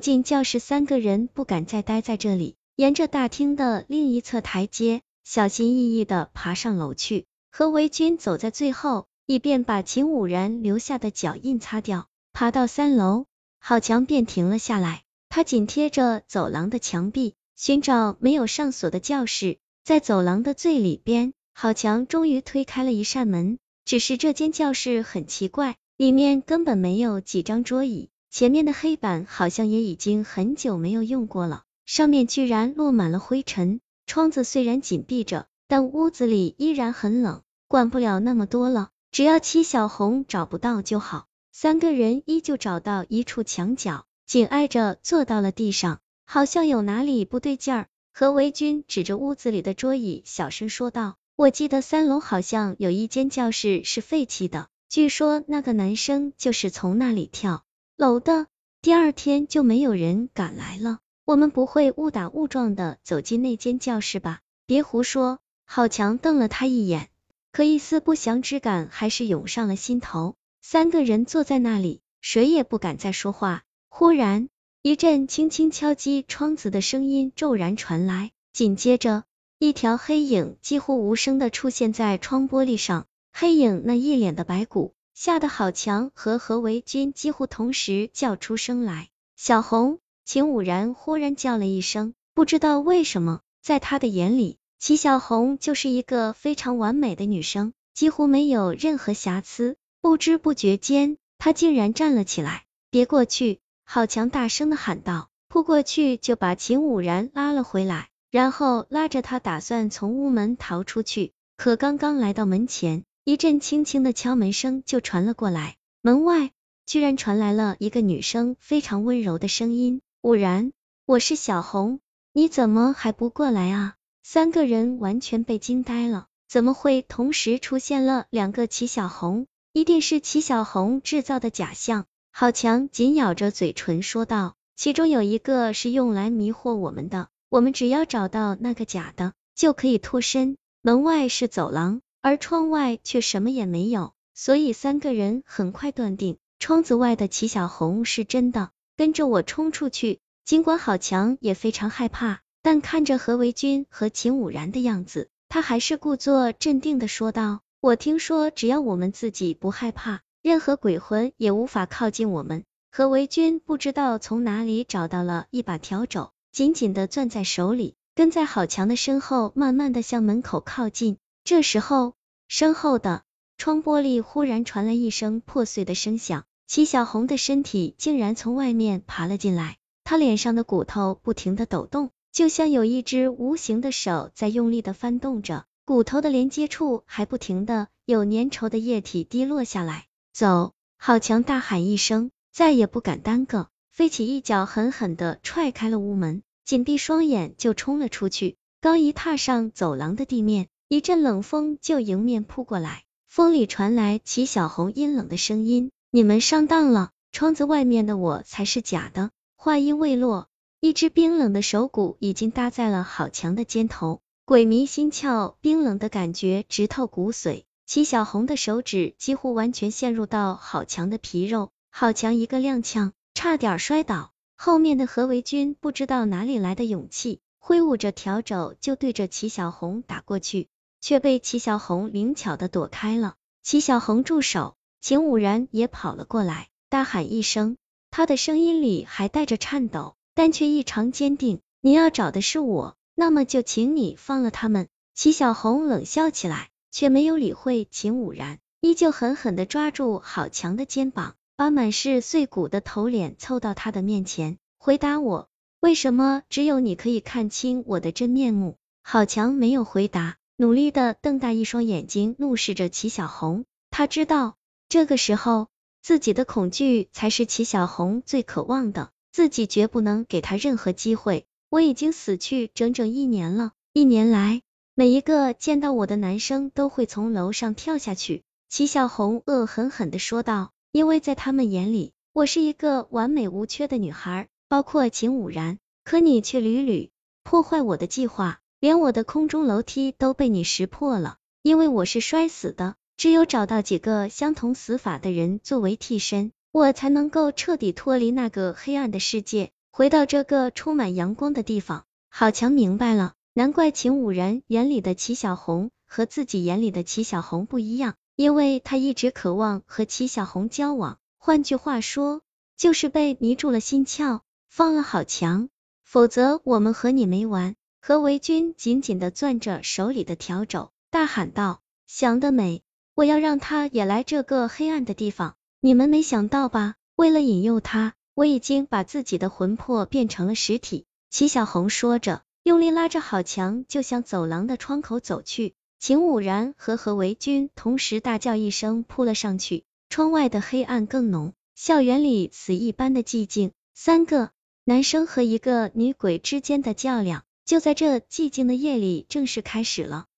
进教室，三个人不敢再待在这里，沿着大厅的另一侧台阶，小心翼翼的爬上楼去。何维军走在最后，以便把秦武然留下的脚印擦掉。爬到三楼，郝强便停了下来，他紧贴着走廊的墙壁，寻找没有上锁的教室。在走廊的最里边，郝强终于推开了一扇门。只是这间教室很奇怪，里面根本没有几张桌椅，前面的黑板好像也已经很久没有用过了，上面居然落满了灰尘。窗子虽然紧闭着，但屋子里依然很冷。管不了那么多了，只要齐小红找不到就好。三个人依旧找到一处墙角，紧挨着坐到了地上，好像有哪里不对劲儿。何维军指着屋子里的桌椅，小声说道。我记得三楼好像有一间教室是废弃的，据说那个男生就是从那里跳楼的。第二天就没有人敢来了。我们不会误打误撞的走进那间教室吧？别胡说！郝强瞪了他一眼，可一丝不祥之感还是涌上了心头。三个人坐在那里，谁也不敢再说话。忽然，一阵轻轻敲击窗子的声音骤然传来，紧接着。一条黑影几乎无声的出现在窗玻璃上，黑影那一脸的白骨，吓得郝强和何维军几乎同时叫出声来。小红，秦武然忽然叫了一声，不知道为什么，在他的眼里，齐小红就是一个非常完美的女生，几乎没有任何瑕疵。不知不觉间，他竟然站了起来。别过去！郝强大声的喊道，扑过去就把秦武然拉了回来。然后拉着他打算从屋门逃出去，可刚刚来到门前，一阵轻轻的敲门声就传了过来，门外居然传来了一个女生非常温柔的声音：“武然，我是小红，你怎么还不过来啊？”三个人完全被惊呆了，怎么会同时出现了两个齐小红？一定是齐小红制造的假象。郝强紧咬着嘴唇说道：“其中有一个是用来迷惑我们的。”我们只要找到那个假的，就可以脱身。门外是走廊，而窗外却什么也没有，所以三个人很快断定窗子外的齐小红是真的。跟着我冲出去。尽管郝强也非常害怕，但看着何维军和秦武然的样子，他还是故作镇定的说道：“我听说，只要我们自己不害怕，任何鬼魂也无法靠近我们。”何维军不知道从哪里找到了一把笤帚。紧紧的攥在手里，跟在郝强的身后，慢慢的向门口靠近。这时候，身后的窗玻璃忽然传来一声破碎的声响，齐小红的身体竟然从外面爬了进来，她脸上的骨头不停的抖动，就像有一只无形的手在用力的翻动着，骨头的连接处还不停的有粘稠的液体滴落下来。走！郝强大喊一声，再也不敢耽搁。飞起一脚，狠狠的踹开了屋门，紧闭双眼就冲了出去。刚一踏上走廊的地面，一阵冷风就迎面扑过来，风里传来齐小红阴冷的声音：“你们上当了，窗子外面的我才是假的。”话音未落，一只冰冷的手骨已经搭在了郝强的肩头，鬼迷心窍，冰冷的感觉直透骨髓。齐小红的手指几乎完全陷入到郝强的皮肉，郝强一个踉跄。差点摔倒，后面的何维军不知道哪里来的勇气，挥舞着笤帚就对着齐小红打过去，却被齐小红灵巧的躲开了。齐小红住手！秦武然也跑了过来，大喊一声，他的声音里还带着颤抖，但却异常坚定。你要找的是我，那么就请你放了他们。齐小红冷笑起来，却没有理会秦武然，依旧狠狠的抓住郝强的肩膀。把满是碎骨的头脸凑到他的面前，回答我，为什么只有你可以看清我的真面目？郝强没有回答，努力的瞪大一双眼睛，怒视着齐小红。他知道，这个时候自己的恐惧才是齐小红最渴望的，自己绝不能给他任何机会。我已经死去整整一年了，一年来，每一个见到我的男生都会从楼上跳下去。齐小红恶狠狠的说道。因为在他们眼里，我是一个完美无缺的女孩，包括秦武然。可你却屡屡破坏我的计划，连我的空中楼梯都被你识破了。因为我是摔死的，只有找到几个相同死法的人作为替身，我才能够彻底脱离那个黑暗的世界。回到这个充满阳光的地方，郝强明白了，难怪秦武然眼里的齐小红和自己眼里的齐小红不一样，因为他一直渴望和齐小红交往，换句话说，就是被迷住了心窍。放了郝强，否则我们和你没完。何维军紧紧的攥着手里的笤帚，大喊道：“想得美！我要让他也来这个黑暗的地方。你们没想到吧？为了引诱他，我已经把自己的魂魄变成了实体。”齐小红说着，用力拉着郝强就向走廊的窗口走去。秦武然和何维军同时大叫一声，扑了上去。窗外的黑暗更浓，校园里死一般的寂静。三个。男生和一个女鬼之间的较量，就在这寂静的夜里正式开始了。